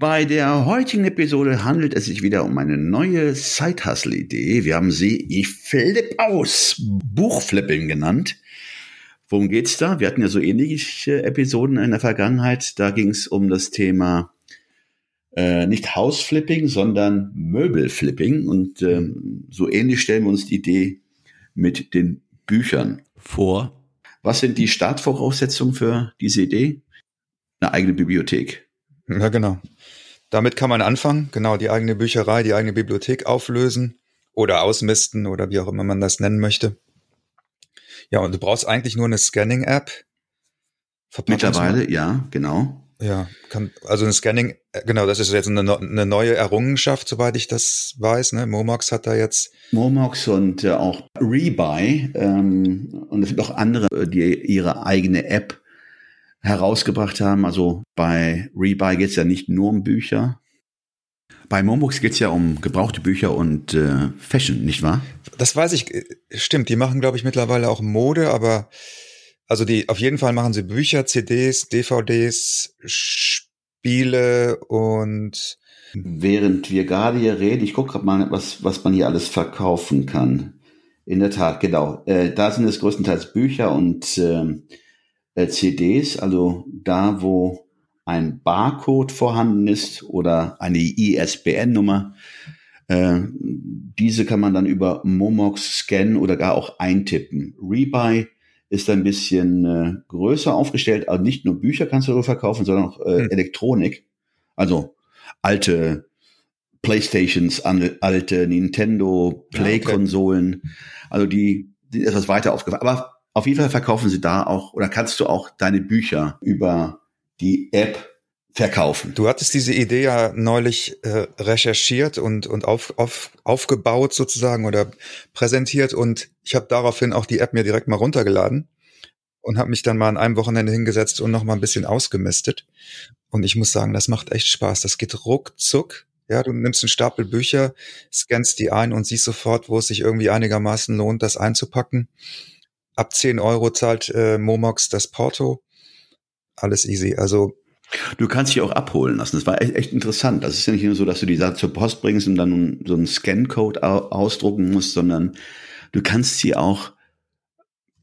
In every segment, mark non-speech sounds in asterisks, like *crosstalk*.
Bei der heutigen Episode handelt es sich wieder um eine neue Side-Hustle-Idee. Wir haben sie Ich Flip aus Buchflipping genannt. Worum geht's da? Wir hatten ja so ähnliche Episoden in der Vergangenheit. Da ging es um das Thema äh, nicht Hausflipping, sondern Möbelflipping. Und ähm, so ähnlich stellen wir uns die Idee mit den Büchern vor. Was sind die Startvoraussetzungen für diese Idee? Eine eigene Bibliothek. Ja, genau. Damit kann man anfangen, genau, die eigene Bücherei, die eigene Bibliothek auflösen oder ausmisten oder wie auch immer man das nennen möchte. Ja, und du brauchst eigentlich nur eine Scanning-App. Mittlerweile, ja, genau. Ja, kann, also ein Scanning, äh, genau, das ist jetzt eine, eine neue Errungenschaft, soweit ich das weiß. Ne? Momox hat da jetzt. Momox und äh, auch Rebuy ähm, und es gibt auch andere, äh, die ihre eigene App herausgebracht haben. Also bei Rebuy geht es ja nicht nur um Bücher. Bei Momox geht es ja um gebrauchte Bücher und äh, Fashion, nicht wahr? Das weiß ich, äh, stimmt. Die machen, glaube ich, mittlerweile auch Mode, aber also die, auf jeden Fall machen sie Bücher, CDs, DVDs, Spiele und Während wir gerade hier reden, ich gucke gerade mal, was, was man hier alles verkaufen kann. In der Tat, genau. Äh, da sind es größtenteils Bücher und ähm, äh, CDs, also da, wo ein Barcode vorhanden ist oder eine ISBN-Nummer. Äh, diese kann man dann über Momox scannen oder gar auch eintippen. Rebuy ist ein bisschen äh, größer aufgestellt. Also nicht nur Bücher kannst du verkaufen, sondern auch äh, hm. Elektronik. Also alte Playstations, alte Nintendo Play-Konsolen. Okay. Also die sind etwas weiter aufgefallen. Aber auf jeden Fall verkaufen sie da auch oder kannst du auch deine Bücher über die App verkaufen. Du hattest diese Idee ja neulich äh, recherchiert und, und auf, auf, aufgebaut sozusagen oder präsentiert und ich habe daraufhin auch die App mir direkt mal runtergeladen und habe mich dann mal an einem Wochenende hingesetzt und noch mal ein bisschen ausgemistet. Und ich muss sagen, das macht echt Spaß. Das geht ruckzuck. Ja, du nimmst einen Stapel Bücher, scannst die ein und siehst sofort, wo es sich irgendwie einigermaßen lohnt, das einzupacken. Ab 10 Euro zahlt äh, Momox das Porto. Alles easy. Also Du kannst dich auch abholen lassen. Das war echt, echt interessant. Das ist ja nicht nur so, dass du die Sache zur Post bringst und dann so einen Scan-Code ausdrucken musst, sondern du kannst sie auch,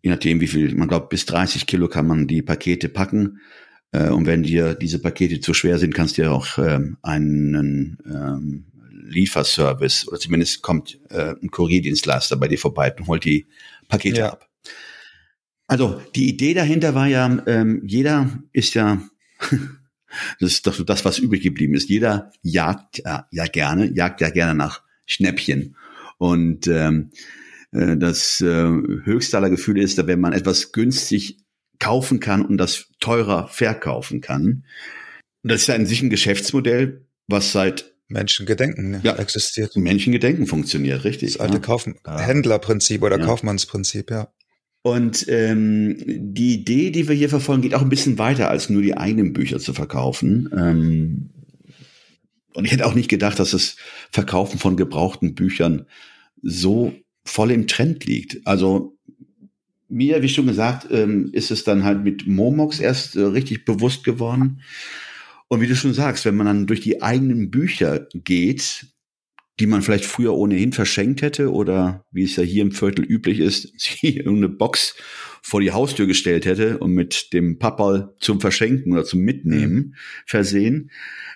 je nachdem wie viel, man glaubt bis 30 Kilo kann man die Pakete packen. Äh, und wenn dir diese Pakete zu schwer sind, kannst du ja auch ähm, einen ähm, Lieferservice oder zumindest kommt äh, ein Kurierdienstleister bei dir vorbei und holt die Pakete ja. ab. Also die Idee dahinter war ja, ähm, jeder ist ja *laughs* Das ist doch das, was übrig geblieben ist. Jeder jagt ja, ja gerne, jagt ja gerne nach Schnäppchen. Und ähm, äh, das äh, höchste aller Gefühle ist, wenn man etwas günstig kaufen kann und das teurer verkaufen kann. Und das ist ja in sich ein Geschäftsmodell, was seit Menschengedenken ne, ja, existiert. Menschengedenken funktioniert, richtig. Das alte ja. Kauf Händlerprinzip oder ja. Kaufmannsprinzip, ja. Und ähm, die Idee, die wir hier verfolgen, geht auch ein bisschen weiter, als nur die eigenen Bücher zu verkaufen. Ähm, und ich hätte auch nicht gedacht, dass das Verkaufen von gebrauchten Büchern so voll im Trend liegt. Also mir, wie schon gesagt, ähm, ist es dann halt mit Momox erst äh, richtig bewusst geworden. Und wie du schon sagst, wenn man dann durch die eigenen Bücher geht, die man vielleicht früher ohnehin verschenkt hätte oder wie es ja hier im Viertel üblich ist, *laughs* sie irgendeine Box vor die Haustür gestellt hätte und mit dem Pappal zum Verschenken oder zum Mitnehmen mhm. versehen.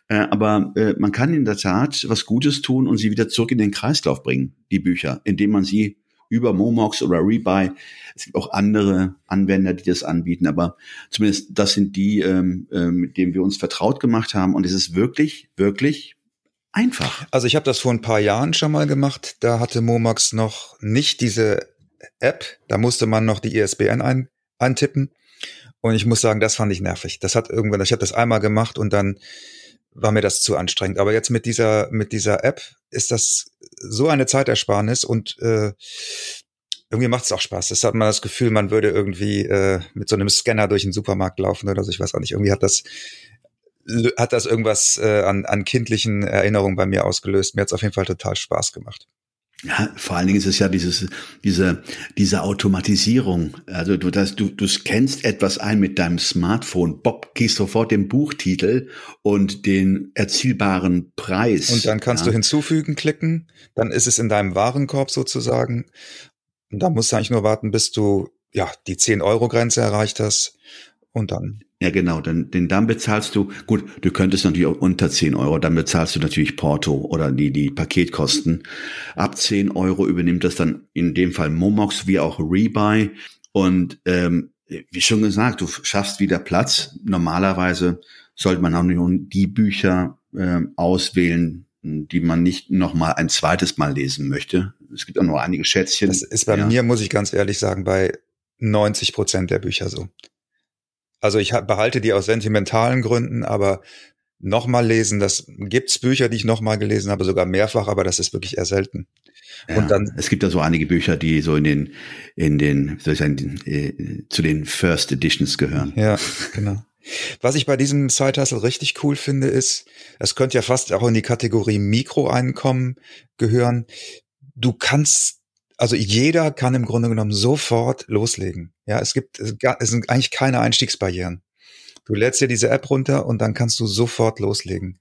Äh, aber äh, man kann in der Tat was Gutes tun und sie wieder zurück in den Kreislauf bringen, die Bücher, indem man sie über Momox oder Rebuy. Es gibt auch andere Anwender, die das anbieten, aber zumindest das sind die, ähm, äh, mit denen wir uns vertraut gemacht haben. Und es ist wirklich, wirklich einfach. Also ich habe das vor ein paar Jahren schon mal gemacht. Da hatte Momax noch nicht diese App. Da musste man noch die ISBN ein, eintippen. Und ich muss sagen, das fand ich nervig. Das hat irgendwann, ich habe das einmal gemacht und dann war mir das zu anstrengend. Aber jetzt mit dieser mit dieser App ist das so eine Zeitersparnis und äh, irgendwie macht es auch Spaß. Das hat man das Gefühl, man würde irgendwie äh, mit so einem Scanner durch den Supermarkt laufen oder so. Ich weiß auch nicht. Irgendwie hat das hat das irgendwas äh, an, an kindlichen Erinnerungen bei mir ausgelöst. Mir hat es auf jeden Fall total Spaß gemacht. Ja, vor allen Dingen ist es ja dieses, diese, diese Automatisierung. Also du, das, du, du scannst etwas ein mit deinem Smartphone. Bob, gehst sofort den Buchtitel und den erzielbaren Preis. Und dann kannst ja. du hinzufügen klicken. Dann ist es in deinem Warenkorb sozusagen. Und da musst du eigentlich nur warten, bis du, ja, die 10 Euro Grenze erreicht hast. Und dann ja, genau, dann, denn dann bezahlst du, gut, du könntest natürlich auch unter 10 Euro, dann bezahlst du natürlich Porto oder die, die Paketkosten. Ab 10 Euro übernimmt das dann in dem Fall Momox wie auch Rebuy. Und ähm, wie schon gesagt, du schaffst wieder Platz. Normalerweise sollte man auch nur die Bücher äh, auswählen, die man nicht noch mal ein zweites Mal lesen möchte. Es gibt auch noch einige Schätzchen. Das ist bei ja. mir, muss ich ganz ehrlich sagen, bei 90 Prozent der Bücher so. Also ich behalte die aus sentimentalen Gründen, aber nochmal lesen, das gibt's Bücher, die ich nochmal gelesen habe, sogar mehrfach, aber das ist wirklich eher selten. Ja, und dann es gibt da so einige Bücher, die so in den in den soll ich sagen, äh, zu den First Editions gehören. Ja, genau. Was ich bei diesem Side Hustle richtig cool finde, ist, es könnte ja fast auch in die Kategorie Mikroeinkommen gehören. Du kannst also jeder kann im Grunde genommen sofort loslegen. Ja, es gibt, es sind eigentlich keine Einstiegsbarrieren. Du lädst dir diese App runter und dann kannst du sofort loslegen.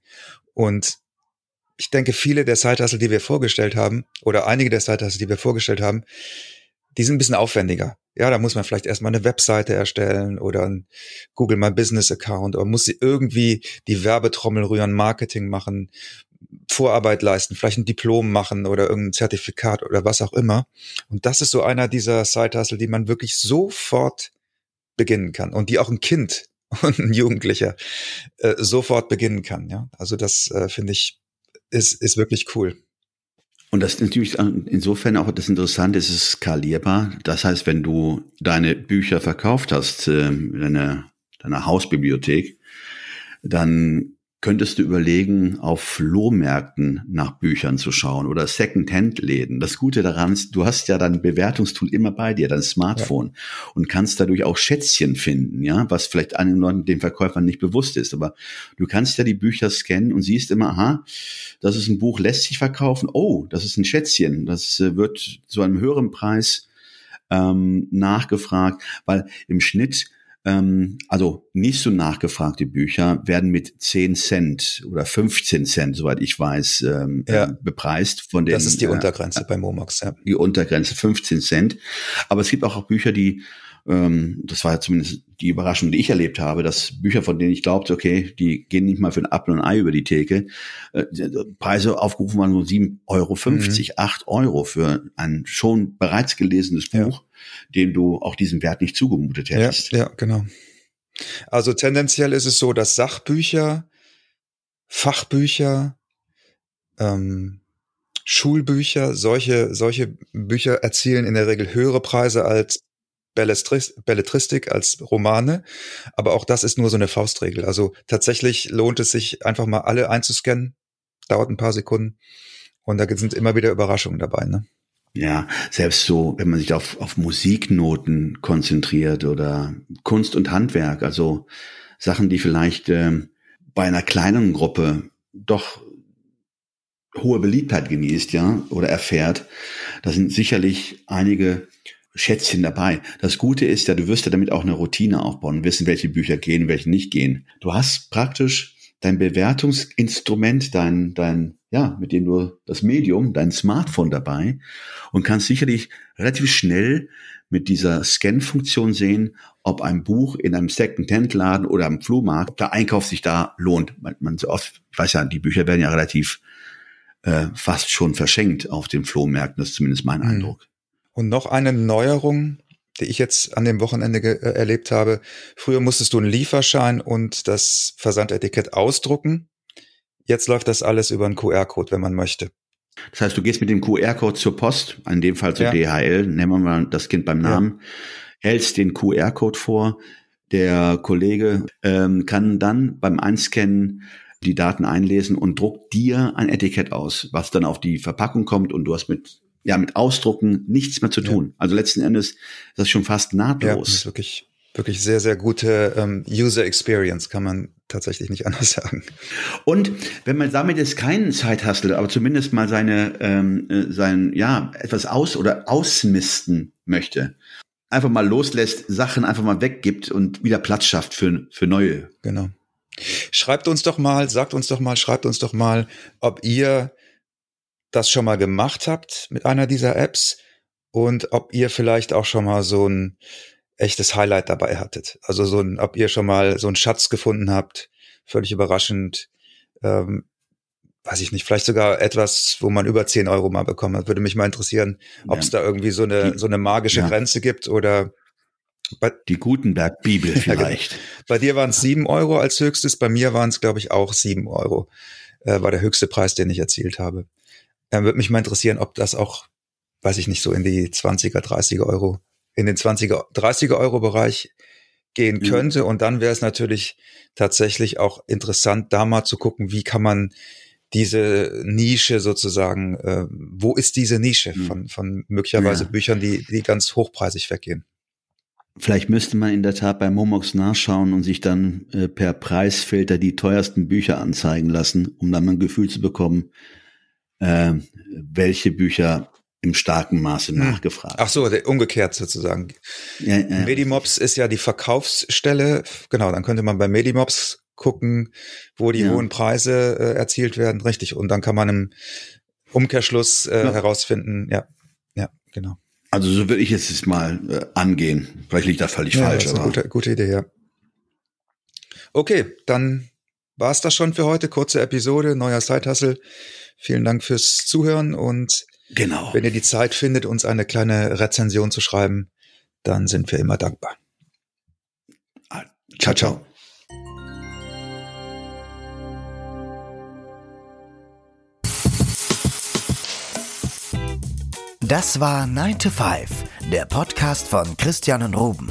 Und ich denke, viele der side die wir vorgestellt haben, oder einige der side die wir vorgestellt haben, die sind ein bisschen aufwendiger. Ja, da muss man vielleicht erstmal eine Webseite erstellen oder ein Google My Business Account oder muss sie irgendwie die Werbetrommel rühren, Marketing machen, Vorarbeit leisten, vielleicht ein Diplom machen oder irgendein Zertifikat oder was auch immer. Und das ist so einer dieser Side-Hustle, die man wirklich sofort beginnen kann und die auch ein Kind *laughs* und ein Jugendlicher äh, sofort beginnen kann. Ja, also das äh, finde ich ist ist wirklich cool. Und das ist natürlich insofern auch das Interessante, es ist skalierbar. Das heißt, wenn du deine Bücher verkauft hast, deine, deine Hausbibliothek, dann könntest du überlegen, auf Flohmärkten nach Büchern zu schauen oder Second-Hand-Läden. Das Gute daran ist, du hast ja dein Bewertungstool immer bei dir, dein Smartphone ja. und kannst dadurch auch Schätzchen finden, ja, was vielleicht einigen Leuten, den Verkäufern nicht bewusst ist. Aber du kannst ja die Bücher scannen und siehst immer, aha, das ist ein Buch, lässt sich verkaufen. Oh, das ist ein Schätzchen. Das äh, wird zu einem höheren Preis ähm, nachgefragt, weil im Schnitt ähm, also nicht so nachgefragte Bücher werden mit 10 Cent oder 15 Cent, soweit ich weiß, ähm, ja. äh, bepreist. Von den, das ist die äh, Untergrenze äh, bei Momox, ja. Die Untergrenze 15 Cent. Aber es gibt auch Bücher, die ähm, das war ja zumindest die Überraschung, die ich erlebt habe, dass Bücher, von denen ich glaubte, okay, die gehen nicht mal für ein Apfel und ein Ei über die Theke, äh, Preise aufgerufen waren so 7,50 Euro, mhm. 8 Euro für ein schon bereits gelesenes Buch, ja. dem du auch diesen Wert nicht zugemutet hättest. Ja, ja, genau. Also tendenziell ist es so, dass Sachbücher, Fachbücher, ähm, Schulbücher, solche, solche Bücher erzielen in der Regel höhere Preise als Belletristik als Romane, aber auch das ist nur so eine Faustregel. Also tatsächlich lohnt es sich einfach mal alle einzuscannen, dauert ein paar Sekunden und da sind immer wieder Überraschungen dabei. Ne? Ja, selbst so, wenn man sich auf, auf Musiknoten konzentriert oder Kunst und Handwerk, also Sachen, die vielleicht äh, bei einer kleinen Gruppe doch hohe Beliebtheit genießt, ja, oder erfährt, da sind sicherlich einige Schätzchen dabei. Das Gute ist ja, du wirst ja damit auch eine Routine aufbauen, wissen, welche Bücher gehen, welche nicht gehen. Du hast praktisch dein Bewertungsinstrument, dein, dein, ja, mit dem du das Medium, dein Smartphone dabei und kannst sicherlich relativ schnell mit dieser Scan-Funktion sehen, ob ein Buch in einem Second-Hand-Laden oder am Flohmarkt, ob der Einkauf sich da lohnt. Man, man so oft, ich weiß ja, die Bücher werden ja relativ äh, fast schon verschenkt auf den Flohmärkten, das ist zumindest mein mhm. Eindruck. Und noch eine Neuerung, die ich jetzt an dem Wochenende äh, erlebt habe. Früher musstest du einen Lieferschein und das Versandetikett ausdrucken. Jetzt läuft das alles über einen QR-Code, wenn man möchte. Das heißt, du gehst mit dem QR-Code zur Post, in dem Fall zur ja. DHL, nehmen wir mal das Kind beim Namen. Ja. hältst den QR-Code vor, der Kollege ähm, kann dann beim Einscannen die Daten einlesen und druckt dir ein Etikett aus, was dann auf die Verpackung kommt und du hast mit ja mit Ausdrucken nichts mehr zu tun. Ja. Also letzten Endes ist das schon fast nahtlos. Ja, das ist wirklich wirklich sehr sehr gute ähm, User Experience, kann man tatsächlich nicht *laughs* anders sagen. Und wenn man damit jetzt keinen Zeithustle, aber zumindest mal seine ähm, äh, sein ja etwas aus oder ausmisten möchte, einfach mal loslässt, Sachen einfach mal weggibt und wieder Platz schafft für für neue. Genau. Schreibt uns doch mal, sagt uns doch mal, schreibt uns doch mal, ob ihr das schon mal gemacht habt mit einer dieser Apps und ob ihr vielleicht auch schon mal so ein echtes Highlight dabei hattet. Also so ein, ob ihr schon mal so einen Schatz gefunden habt, völlig überraschend, ähm, weiß ich nicht, vielleicht sogar etwas, wo man über 10 Euro mal bekommen hat. Würde mich mal interessieren, ob es ja. da irgendwie so eine, so eine magische ja. Grenze gibt oder bei, die Gutenberg-Bibel *laughs* genau. vielleicht. bei dir waren es sieben Euro als höchstes, bei mir waren es, glaube ich, auch sieben Euro. Äh, war der höchste Preis, den ich erzielt habe. Äh, Würde mich mal interessieren, ob das auch, weiß ich nicht, so in die 20er, 30er Euro, in den 20er, 30er Euro Bereich gehen mhm. könnte. Und dann wäre es natürlich tatsächlich auch interessant, da mal zu gucken, wie kann man diese Nische sozusagen, äh, wo ist diese Nische mhm. von, von möglicherweise ja. Büchern, die, die ganz hochpreisig weggehen? Vielleicht müsste man in der Tat bei Momox nachschauen und sich dann äh, per Preisfilter die teuersten Bücher anzeigen lassen, um dann mal ein Gefühl zu bekommen, äh, welche Bücher im starken Maße hm. nachgefragt. Ach so, umgekehrt sozusagen. Ja, ja. Medimobs ist ja die Verkaufsstelle. Genau, dann könnte man bei Medimobs gucken, wo die ja. hohen Preise äh, erzielt werden. Richtig. Und dann kann man im Umkehrschluss äh, ja. herausfinden, ja, ja, genau. Also so würde ich jetzt mal äh, angehen. Vielleicht liegt das völlig ja, falsch. Das ist eine gute, gute Idee, ja. Okay, dann war es das schon für heute. Kurze Episode, neuer Zeithassel. Vielen Dank fürs Zuhören und genau. wenn ihr die Zeit findet, uns eine kleine Rezension zu schreiben, dann sind wir immer dankbar. Ciao, ciao. Das war 9 to 5, der Podcast von Christian und Ruben.